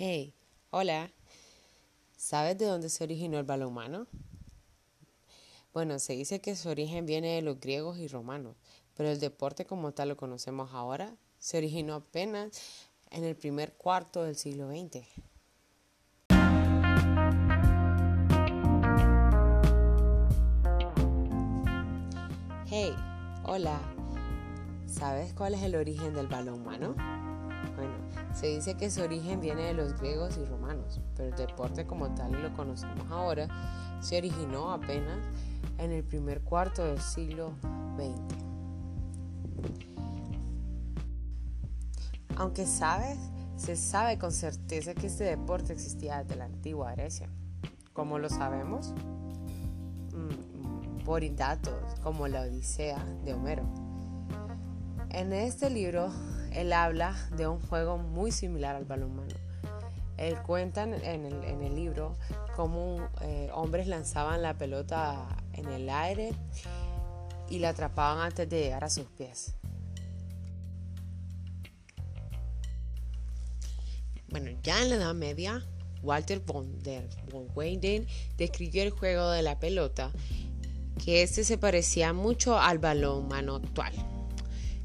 Hey, hola. ¿Sabes de dónde se originó el balonmano? Bueno, se dice que su origen viene de los griegos y romanos, pero el deporte como tal lo conocemos ahora se originó apenas en el primer cuarto del siglo XX. Hey, hola. ¿Sabes cuál es el origen del balonmano? Se dice que su origen viene de los griegos y romanos, pero el deporte como tal lo conocemos ahora se originó apenas en el primer cuarto del siglo XX. Aunque sabes, se sabe con certeza que este deporte existía desde la antigua Grecia. ¿Cómo lo sabemos? Mm, por datos como la Odisea de Homero. En este libro él habla de un juego muy similar al balonmano. Él cuenta en el, libro cómo eh, hombres lanzaban la pelota en el aire y la atrapaban antes de llegar a sus pies. Bueno, ya en la Edad Media, Walter von der Weyden describió el juego de la pelota, que este se parecía mucho al balonmano actual.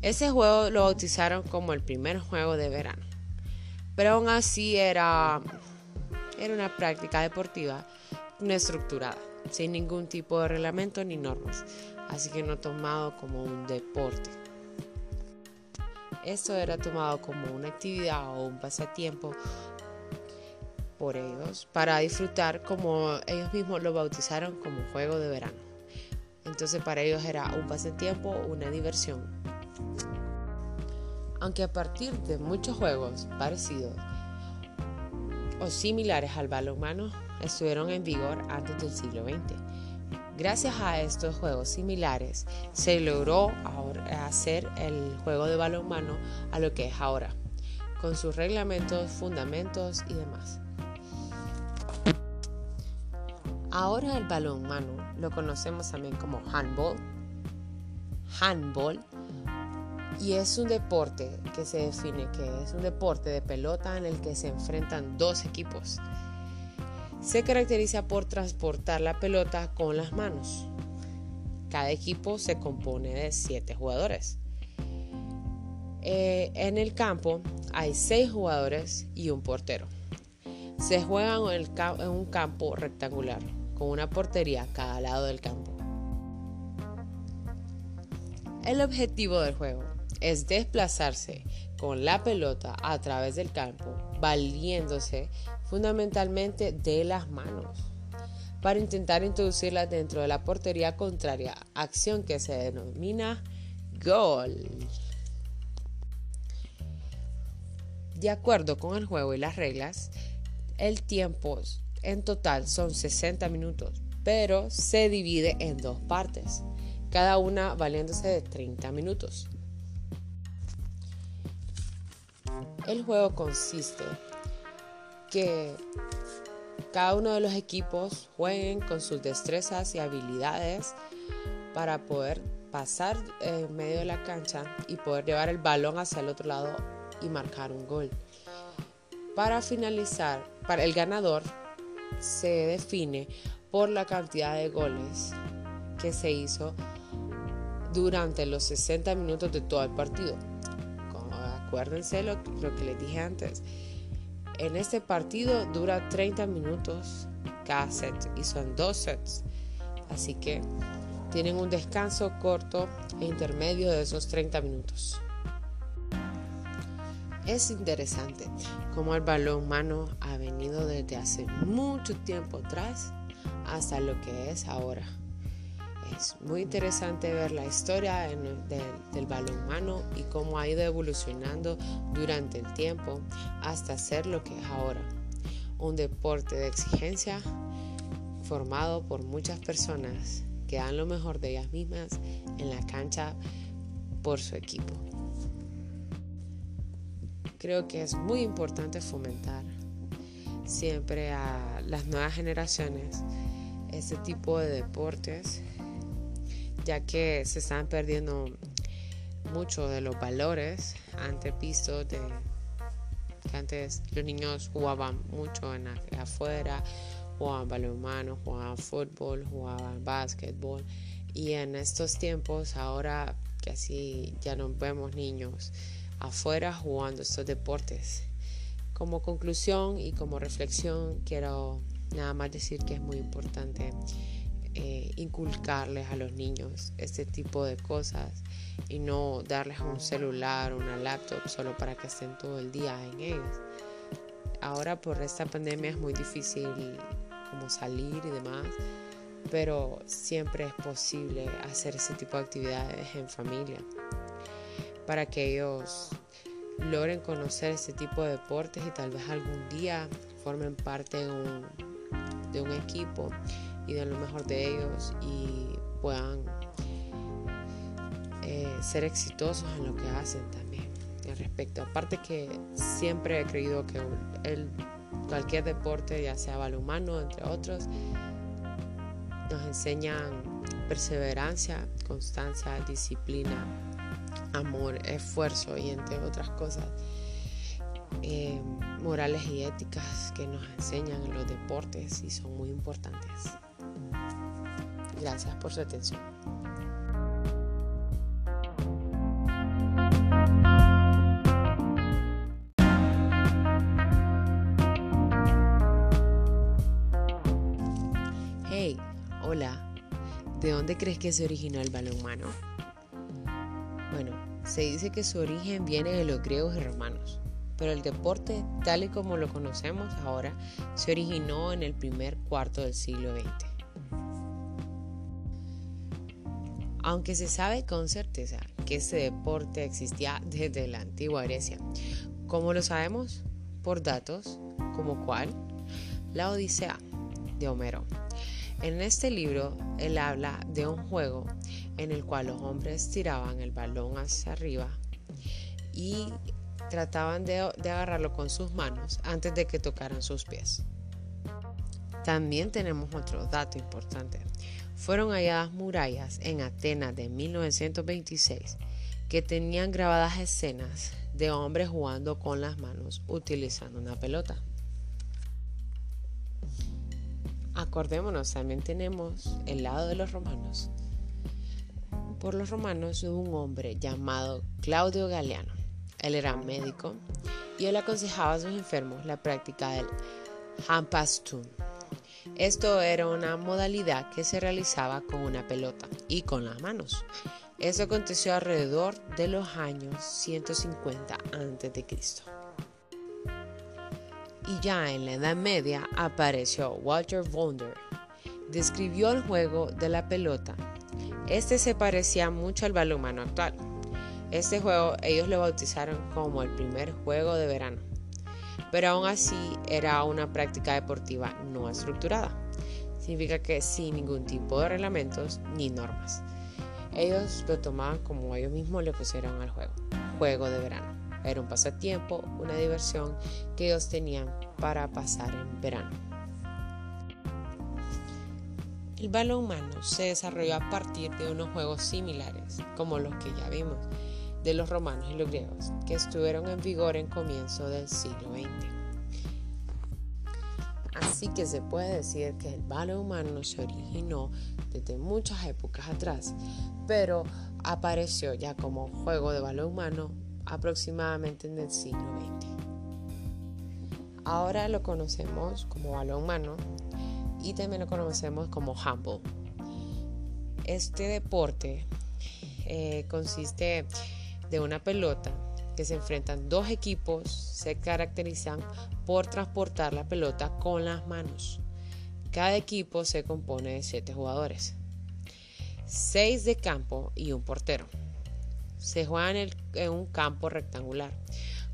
Ese juego lo bautizaron como el primer juego de verano. Pero aún así era, era una práctica deportiva no estructurada, sin ningún tipo de reglamento ni normas, así que no tomado como un deporte. Esto era tomado como una actividad o un pasatiempo por ellos para disfrutar como ellos mismos lo bautizaron como juego de verano. Entonces para ellos era un pasatiempo, una diversión aunque a partir de muchos juegos parecidos o similares al balonmano estuvieron en vigor antes del siglo XX. Gracias a estos juegos similares se logró hacer el juego de balonmano a lo que es ahora, con sus reglamentos, fundamentos y demás. Ahora el balonmano lo conocemos también como handball, handball y es un deporte que se define que es un deporte de pelota en el que se enfrentan dos equipos. Se caracteriza por transportar la pelota con las manos. Cada equipo se compone de siete jugadores. Eh, en el campo hay seis jugadores y un portero. Se juega en un campo rectangular con una portería a cada lado del campo. El objetivo del juego es desplazarse con la pelota a través del campo, valiéndose fundamentalmente de las manos para intentar introducirla dentro de la portería contraria, acción que se denomina gol. De acuerdo con el juego y las reglas, el tiempo en total son 60 minutos, pero se divide en dos partes, cada una valiéndose de 30 minutos. El juego consiste que cada uno de los equipos jueguen con sus destrezas y habilidades para poder pasar en medio de la cancha y poder llevar el balón hacia el otro lado y marcar un gol. Para finalizar, para el ganador se define por la cantidad de goles que se hizo durante los 60 minutos de todo el partido acuérdense lo, lo que les dije antes. En este partido dura 30 minutos cada set y son dos sets. Así que tienen un descanso corto e intermedio de esos 30 minutos. Es interesante cómo el balón mano ha venido desde hace mucho tiempo atrás hasta lo que es ahora. Es muy interesante ver la historia del balonmano y cómo ha ido evolucionando durante el tiempo hasta ser lo que es ahora. Un deporte de exigencia formado por muchas personas que dan lo mejor de ellas mismas en la cancha por su equipo. Creo que es muy importante fomentar siempre a las nuevas generaciones este tipo de deportes ya que se están perdiendo mucho de los valores antepistos de, Que antes los niños jugaban mucho en afuera, jugaban balonmano, jugaban fútbol, jugaban básquetbol. Y en estos tiempos, ahora así ya no vemos niños afuera jugando estos deportes. Como conclusión y como reflexión, quiero nada más decir que es muy importante eh, inculcarles a los niños este tipo de cosas y no darles un celular o una laptop solo para que estén todo el día en ellos. Ahora por esta pandemia es muy difícil como salir y demás, pero siempre es posible hacer ese tipo de actividades en familia para que ellos logren conocer este tipo de deportes y tal vez algún día formen parte de un equipo y den lo mejor de ellos y puedan eh, ser exitosos en lo que hacen también al respecto. Aparte que siempre he creído que cualquier deporte, ya sea balonmano, entre otros, nos enseñan perseverancia, constancia, disciplina, amor, esfuerzo y entre otras cosas. Eh, morales y éticas que nos enseñan en los deportes y son muy importantes. Gracias por su atención. Hey, hola. ¿De dónde crees que se originó el balonmano? Bueno, se dice que su origen viene de los griegos y romanos, pero el deporte, tal y como lo conocemos ahora, se originó en el primer cuarto del siglo XX. Aunque se sabe con certeza que este deporte existía desde la antigua Grecia. ¿Cómo lo sabemos? Por datos como cuál? La Odisea de Homero. En este libro él habla de un juego en el cual los hombres tiraban el balón hacia arriba y trataban de, de agarrarlo con sus manos antes de que tocaran sus pies. También tenemos otro dato importante fueron halladas murallas en Atenas de 1926 que tenían grabadas escenas de hombres jugando con las manos utilizando una pelota. Acordémonos, también tenemos el lado de los romanos. Por los romanos hubo un hombre llamado Claudio Galeano. Él era médico y él aconsejaba a sus enfermos la práctica del hampastum, esto era una modalidad que se realizaba con una pelota y con las manos. Eso aconteció alrededor de los años 150 a.C. Y ya en la Edad Media apareció Walter Wonder. Describió el juego de la pelota. Este se parecía mucho al balonmano actual. Este juego ellos lo bautizaron como el primer juego de verano pero aún así era una práctica deportiva no estructurada. Significa que sin ningún tipo de reglamentos ni normas. Ellos lo tomaban como ellos mismos le pusieron al juego, juego de verano. Era un pasatiempo, una diversión que ellos tenían para pasar en verano. El balón humano se desarrolló a partir de unos juegos similares, como los que ya vimos, de los romanos y los griegos, que estuvieron en vigor en comienzo del siglo XX. Así que se puede decir que el balón humano se originó desde muchas épocas atrás, pero apareció ya como juego de balón humano aproximadamente en el siglo XX. Ahora lo conocemos como balón humano y también lo conocemos como handball. Este deporte eh, consiste de una pelota que se enfrentan dos equipos se caracterizan por transportar la pelota con las manos. Cada equipo se compone de siete jugadores, seis de campo y un portero. Se juega en, en un campo rectangular,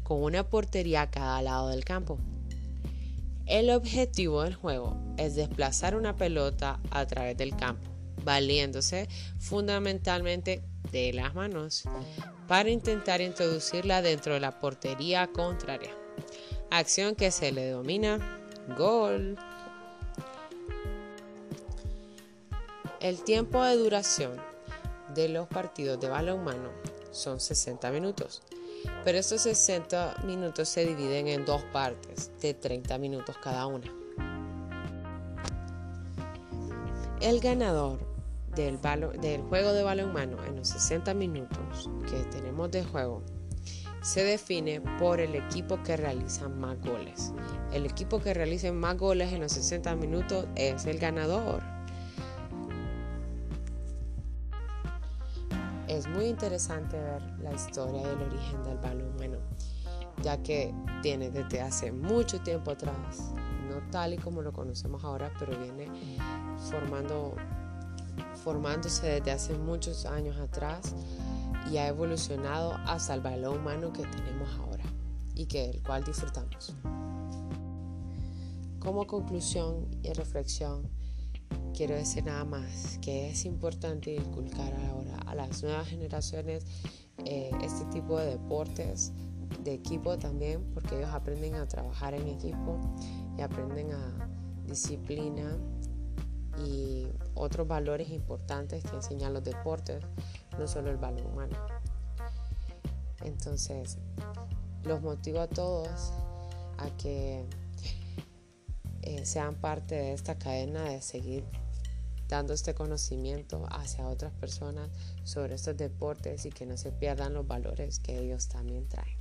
con una portería a cada lado del campo. El objetivo del juego es desplazar una pelota a través del campo, valiéndose fundamentalmente de las manos para intentar introducirla dentro de la portería contraria. Acción que se le denomina gol. El tiempo de duración de los partidos de balonmano son 60 minutos. Pero estos 60 minutos se dividen en dos partes de 30 minutos cada una. El ganador del, del juego de balonmano en los 60 minutos que tenemos de juego se define por el equipo que realiza más goles. El equipo que realice más goles en los 60 minutos es el ganador. Es muy interesante ver la historia y el origen del balonmano, ya que tiene desde hace mucho tiempo atrás, no tal y como lo conocemos ahora, pero viene formando, formándose desde hace muchos años atrás y ha evolucionado hasta el balón humano que tenemos ahora y que el cual disfrutamos. Como conclusión y reflexión, quiero decir nada más que es importante inculcar ahora a las nuevas generaciones eh, este tipo de deportes de equipo también, porque ellos aprenden a trabajar en equipo y aprenden a disciplina y otros valores importantes que enseñan los deportes, no solo el balón humano. Entonces, los motivo a todos a que eh, sean parte de esta cadena de seguir dando este conocimiento hacia otras personas sobre estos deportes y que no se pierdan los valores que ellos también traen.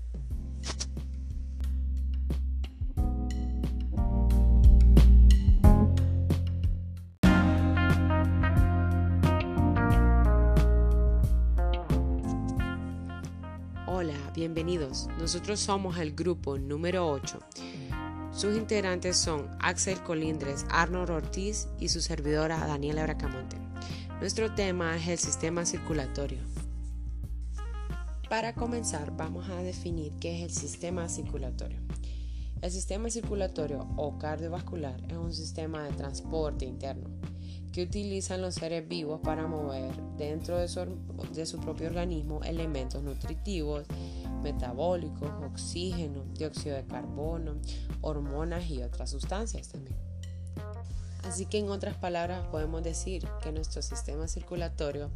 Nosotros somos el grupo número 8. Sus integrantes son Axel Colindres, Arnold Ortiz y su servidora Daniela Bracamonte. Nuestro tema es el sistema circulatorio. Para comenzar, vamos a definir qué es el sistema circulatorio. El sistema circulatorio o cardiovascular es un sistema de transporte interno que utilizan los seres vivos para mover dentro de su, de su propio organismo elementos nutritivos, metabólicos, oxígeno, dióxido de carbono, hormonas y otras sustancias también. Así que en otras palabras podemos decir que nuestro sistema circulatorio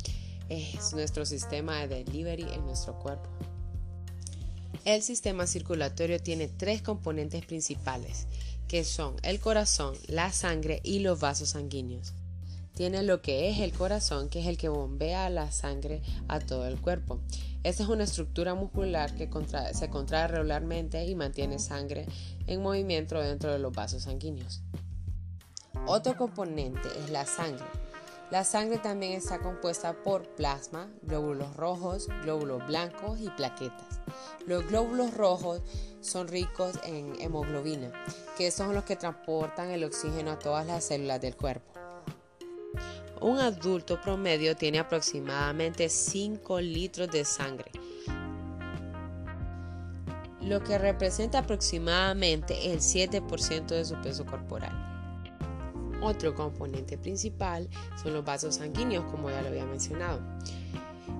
es nuestro sistema de delivery en nuestro cuerpo. El sistema circulatorio tiene tres componentes principales, que son el corazón, la sangre y los vasos sanguíneos tiene lo que es el corazón, que es el que bombea la sangre a todo el cuerpo. Esta es una estructura muscular que se contrae regularmente y mantiene sangre en movimiento dentro de los vasos sanguíneos. Otro componente es la sangre. La sangre también está compuesta por plasma, glóbulos rojos, glóbulos blancos y plaquetas. Los glóbulos rojos son ricos en hemoglobina, que son los que transportan el oxígeno a todas las células del cuerpo. Un adulto promedio tiene aproximadamente 5 litros de sangre, lo que representa aproximadamente el 7% de su peso corporal. Otro componente principal son los vasos sanguíneos, como ya lo había mencionado.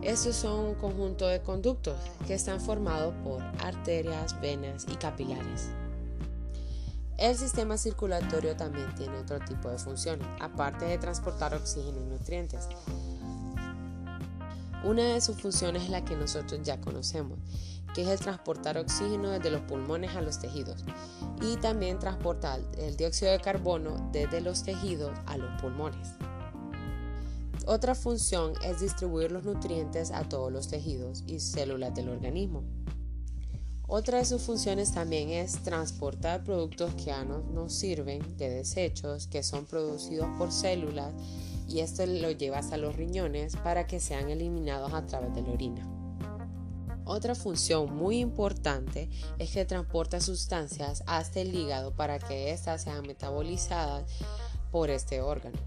Estos son un conjunto de conductos que están formados por arterias, venas y capilares. El sistema circulatorio también tiene otro tipo de funciones, aparte de transportar oxígeno y nutrientes. Una de sus funciones es la que nosotros ya conocemos, que es el transportar oxígeno desde los pulmones a los tejidos y también transportar el dióxido de carbono desde los tejidos a los pulmones. Otra función es distribuir los nutrientes a todos los tejidos y células del organismo. Otra de sus funciones también es transportar productos que no nos sirven de desechos que son producidos por células y esto lo lleva hasta los riñones para que sean eliminados a través de la orina. Otra función muy importante es que transporta sustancias hasta el hígado para que éstas sean metabolizadas por este órgano.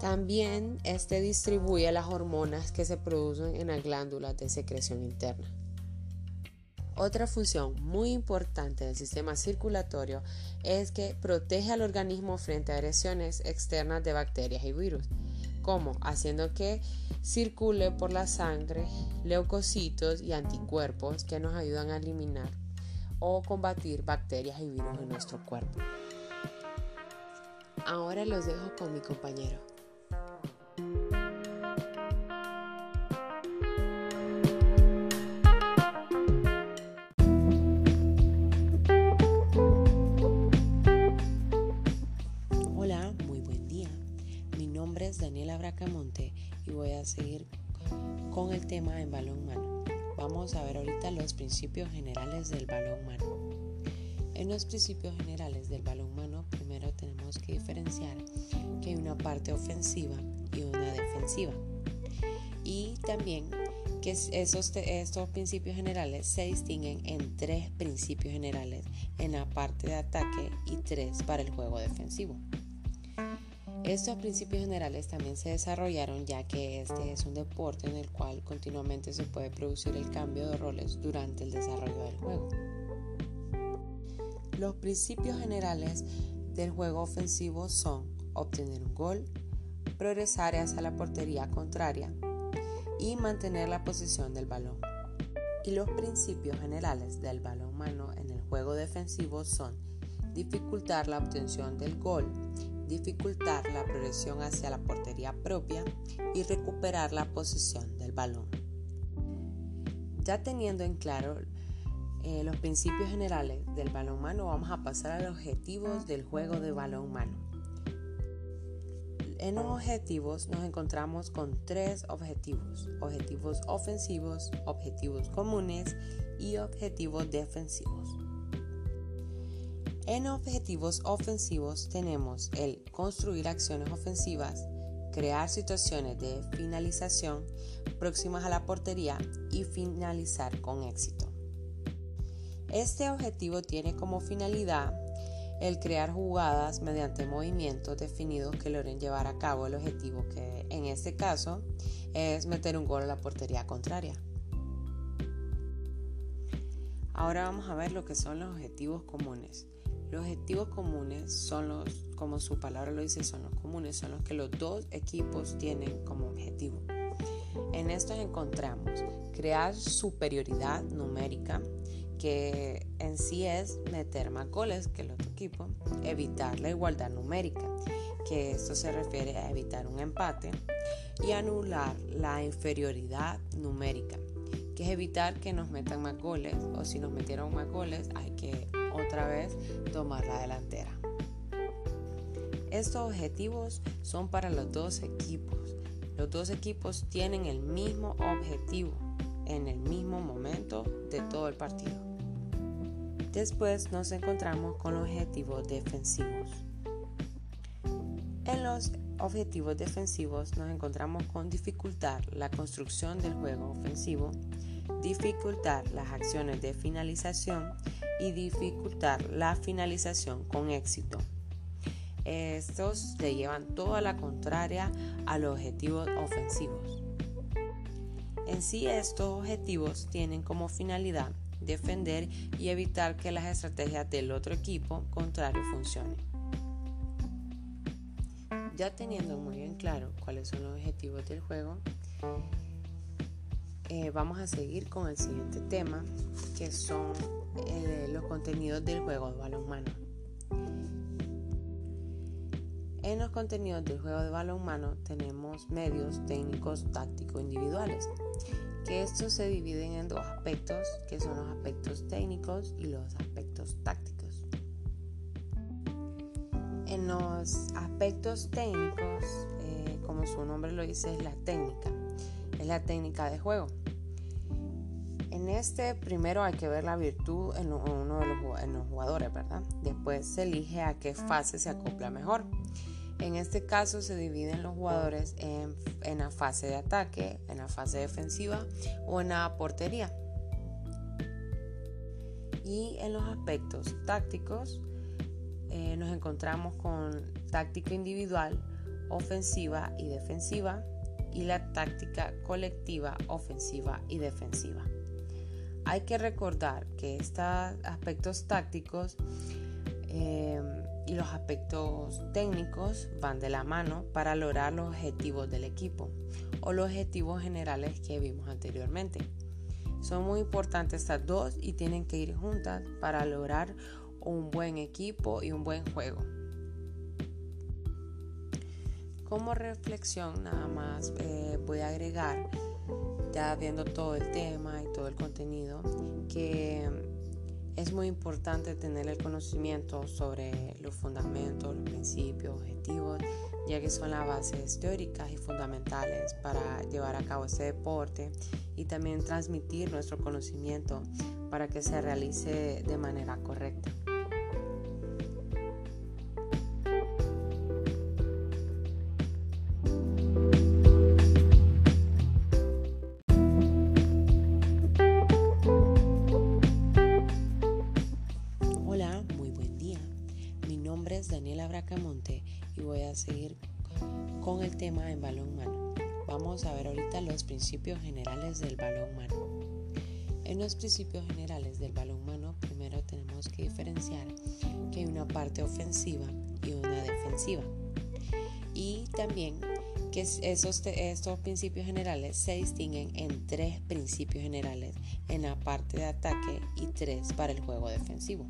También este distribuye las hormonas que se producen en las glándulas de secreción interna. Otra función muy importante del sistema circulatorio es que protege al organismo frente a agresiones externas de bacterias y virus, como haciendo que circule por la sangre leucocitos y anticuerpos que nos ayudan a eliminar o combatir bacterias y virus en nuestro cuerpo. Ahora los dejo con mi compañero. Seguir con el tema en balón mano. Vamos a ver ahorita los principios generales del balón mano. En los principios generales del balón mano, primero tenemos que diferenciar que hay una parte ofensiva y una defensiva. Y también que esos, estos principios generales se distinguen en tres principios generales en la parte de ataque y tres para el juego defensivo. Estos principios generales también se desarrollaron ya que este es un deporte en el cual continuamente se puede producir el cambio de roles durante el desarrollo del juego. Los principios generales del juego ofensivo son obtener un gol, progresar hacia la portería contraria, y mantener la posición del balón. Y los principios generales del balón mano en el juego defensivo son dificultar la obtención del gol, dificultar la progresión hacia la portería propia y recuperar la posición del balón. Ya teniendo en claro eh, los principios generales del balón mano, vamos a pasar a los objetivos del juego de balón mano. En los objetivos nos encontramos con tres objetivos, objetivos ofensivos, objetivos comunes y objetivos defensivos. En objetivos ofensivos tenemos el construir acciones ofensivas, crear situaciones de finalización próximas a la portería y finalizar con éxito. Este objetivo tiene como finalidad el crear jugadas mediante movimientos definidos que logren llevar a cabo el objetivo que en este caso es meter un gol a la portería contraria. Ahora vamos a ver lo que son los objetivos comunes. Los objetivos comunes son los, como su palabra lo dice, son los comunes, son los que los dos equipos tienen como objetivo. En estos encontramos crear superioridad numérica, que en sí es meter más goles que el otro equipo, evitar la igualdad numérica, que esto se refiere a evitar un empate, y anular la inferioridad numérica, que es evitar que nos metan más goles, o si nos metieron más goles hay que otra vez tomar la delantera. Estos objetivos son para los dos equipos. Los dos equipos tienen el mismo objetivo en el mismo momento de todo el partido. Después nos encontramos con los objetivos defensivos. En los objetivos defensivos nos encontramos con dificultar la construcción del juego ofensivo, dificultar las acciones de finalización y dificultar la finalización con éxito. Estos le llevan toda la contraria a los objetivos ofensivos. En sí estos objetivos tienen como finalidad defender y evitar que las estrategias del otro equipo contrario funcionen. Ya teniendo muy bien claro cuáles son los objetivos del juego, eh, vamos a seguir con el siguiente tema, que son eh, los contenidos del juego de balonmano. En los contenidos del juego de balonmano tenemos medios técnicos tácticos individuales que estos se dividen en dos aspectos, que son los aspectos técnicos y los aspectos tácticos. En los aspectos técnicos, eh, como su nombre lo dice, es la técnica, es la técnica de juego. En este primero hay que ver la virtud en uno de los, jugadores, ¿verdad? Después se elige a qué fase se acopla mejor. En este caso se dividen los jugadores en, la fase de ataque, en la fase defensiva o en la portería. Y en los aspectos tácticos eh, nos encontramos con táctica individual, ofensiva y defensiva y la táctica colectiva, ofensiva y defensiva. Hay que recordar que estos aspectos tácticos eh, y los aspectos técnicos van de la mano para lograr los objetivos del equipo o los objetivos generales que vimos anteriormente. Son muy importantes estas dos y tienen que ir juntas para lograr un buen equipo y un buen juego. Como reflexión nada más eh, voy a agregar, ya viendo todo el tema y todo el contenido, que Es muy importante tener el conocimiento sobre los fundamentos, los principios, objetivos, ya que son las bases teóricas y fundamentales para llevar a cabo este deporte y también transmitir nuestro conocimiento para que se realice de manera correcta. Principios generales del balón mano. En los principios generales del balón mano, primero tenemos que diferenciar que hay una parte ofensiva y una defensiva. Y también que esos, estos principios generales se distinguen en tres principios generales en la parte de ataque y tres para el juego defensivo.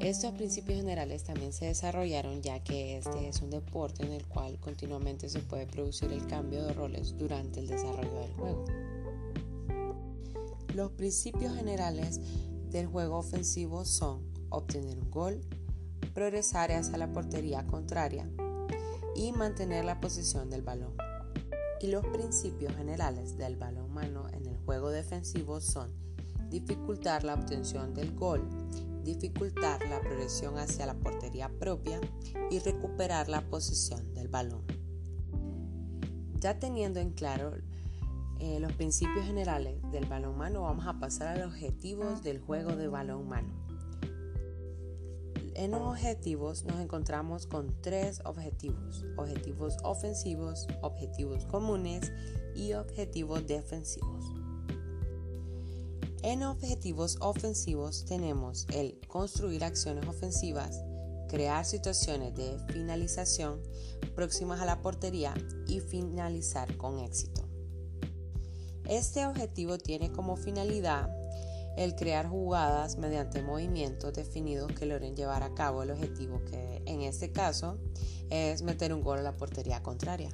Estos principios generales también se desarrollaron ya que este es un deporte en el cual continuamente se puede producir el cambio de roles durante el desarrollo del juego. Los principios generales del juego ofensivo son obtener un gol, progresar hacia la portería contraria y mantener la posición del balón. Y los principios generales del balón mano en el juego defensivo son dificultar la obtención del gol, dificultar la progresión hacia la portería propia y recuperar la posición del balón. Ya teniendo en claro eh, los principios generales del balón mano, vamos a pasar a los objetivos del juego de balón mano. En los objetivos nos encontramos con tres objetivos, objetivos ofensivos, objetivos comunes y objetivos defensivos. En objetivos ofensivos tenemos el construir acciones ofensivas, crear situaciones de finalización próximas a la portería y finalizar con éxito. Este objetivo tiene como finalidad el crear jugadas mediante movimientos definidos que logren llevar a cabo el objetivo que en este caso es meter un gol a la portería contraria.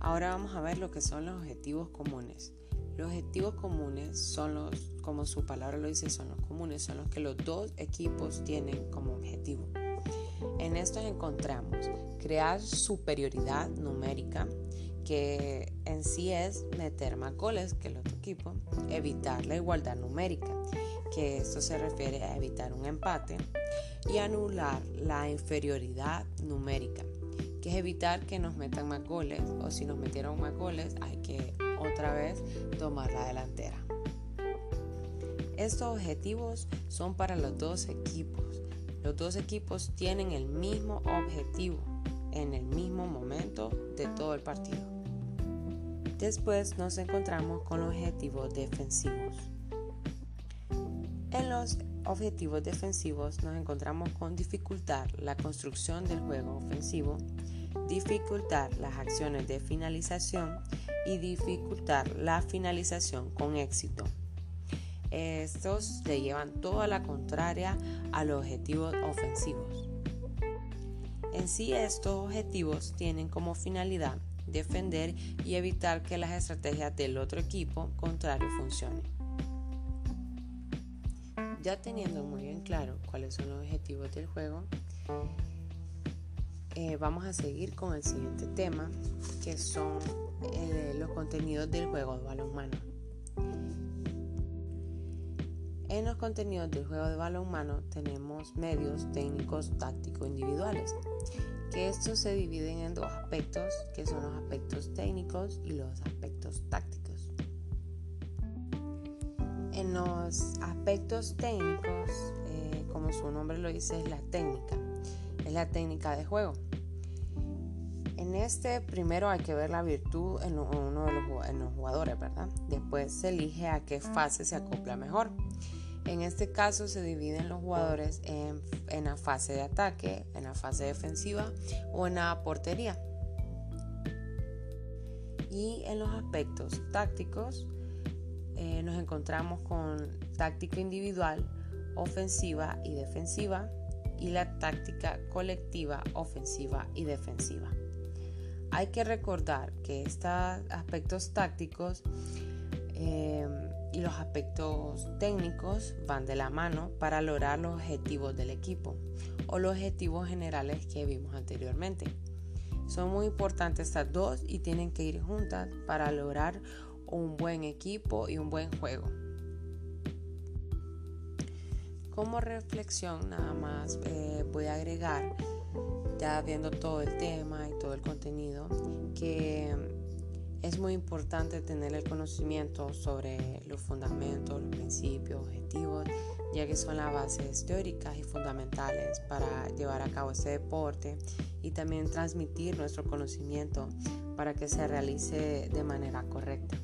Ahora vamos a ver lo que son los objetivos comunes. Los objetivos comunes son los, como su palabra lo dice, son los comunes, son los que los dos equipos tienen como objetivo. En estos encontramos crear superioridad numérica, que en sí es meter más goles que el otro equipo, evitar la igualdad numérica, que esto se refiere a evitar un empate, y anular la inferioridad numérica, que es evitar que nos metan más goles, o si nos metieron más goles hay que otra vez tomar la delantera. Estos objetivos son para los dos equipos. Los dos equipos tienen el mismo objetivo en el mismo momento de todo el partido. Después nos encontramos con los objetivos defensivos. En los objetivos defensivos nos encontramos con dificultar la construcción del juego ofensivo, dificultar las acciones de finalización y dificultar la finalización con éxito. Estos le llevan toda la contraria a los objetivos ofensivos. En sí estos objetivos tienen como finalidad defender y evitar que las estrategias del otro equipo contrario funcionen. Ya teniendo muy bien claro cuáles son los objetivos del juego, eh, vamos a seguir con el siguiente tema, que son eh, los contenidos del juego de balonmano. En los contenidos del juego de balonmano tenemos medios técnicos tácticos individuales, que estos se dividen en dos aspectos, que son los aspectos técnicos y los aspectos tácticos. En los aspectos técnicos, eh, como su nombre lo dice, es la técnica, es la técnica de juego. En este primero hay que ver la virtud en uno de los, jugadores, ¿verdad? Después se elige a qué fase se acopla mejor. En este caso se dividen los jugadores en, la fase de ataque, en la fase defensiva o en la portería. Y en los aspectos tácticos eh, nos encontramos con táctica individual, ofensiva y defensiva y la táctica colectiva, ofensiva y defensiva. Hay que recordar que estos aspectos tácticos em, y los aspectos técnicos van de la mano para lograr los objetivos del equipo o los objetivos generales que vimos anteriormente. Son muy importantes estas dos y tienen que ir juntas para lograr un buen equipo y un buen juego. Como reflexión nada más eh, voy a agregar, ya viendo todo el tema y todo el contenido, que es muy importante tener el conocimiento sobre los fundamentos, los principios, objetivos, ya que son las bases teóricas y fundamentales para llevar a cabo este deporte y también transmitir nuestro conocimiento para que se realice de manera correcta.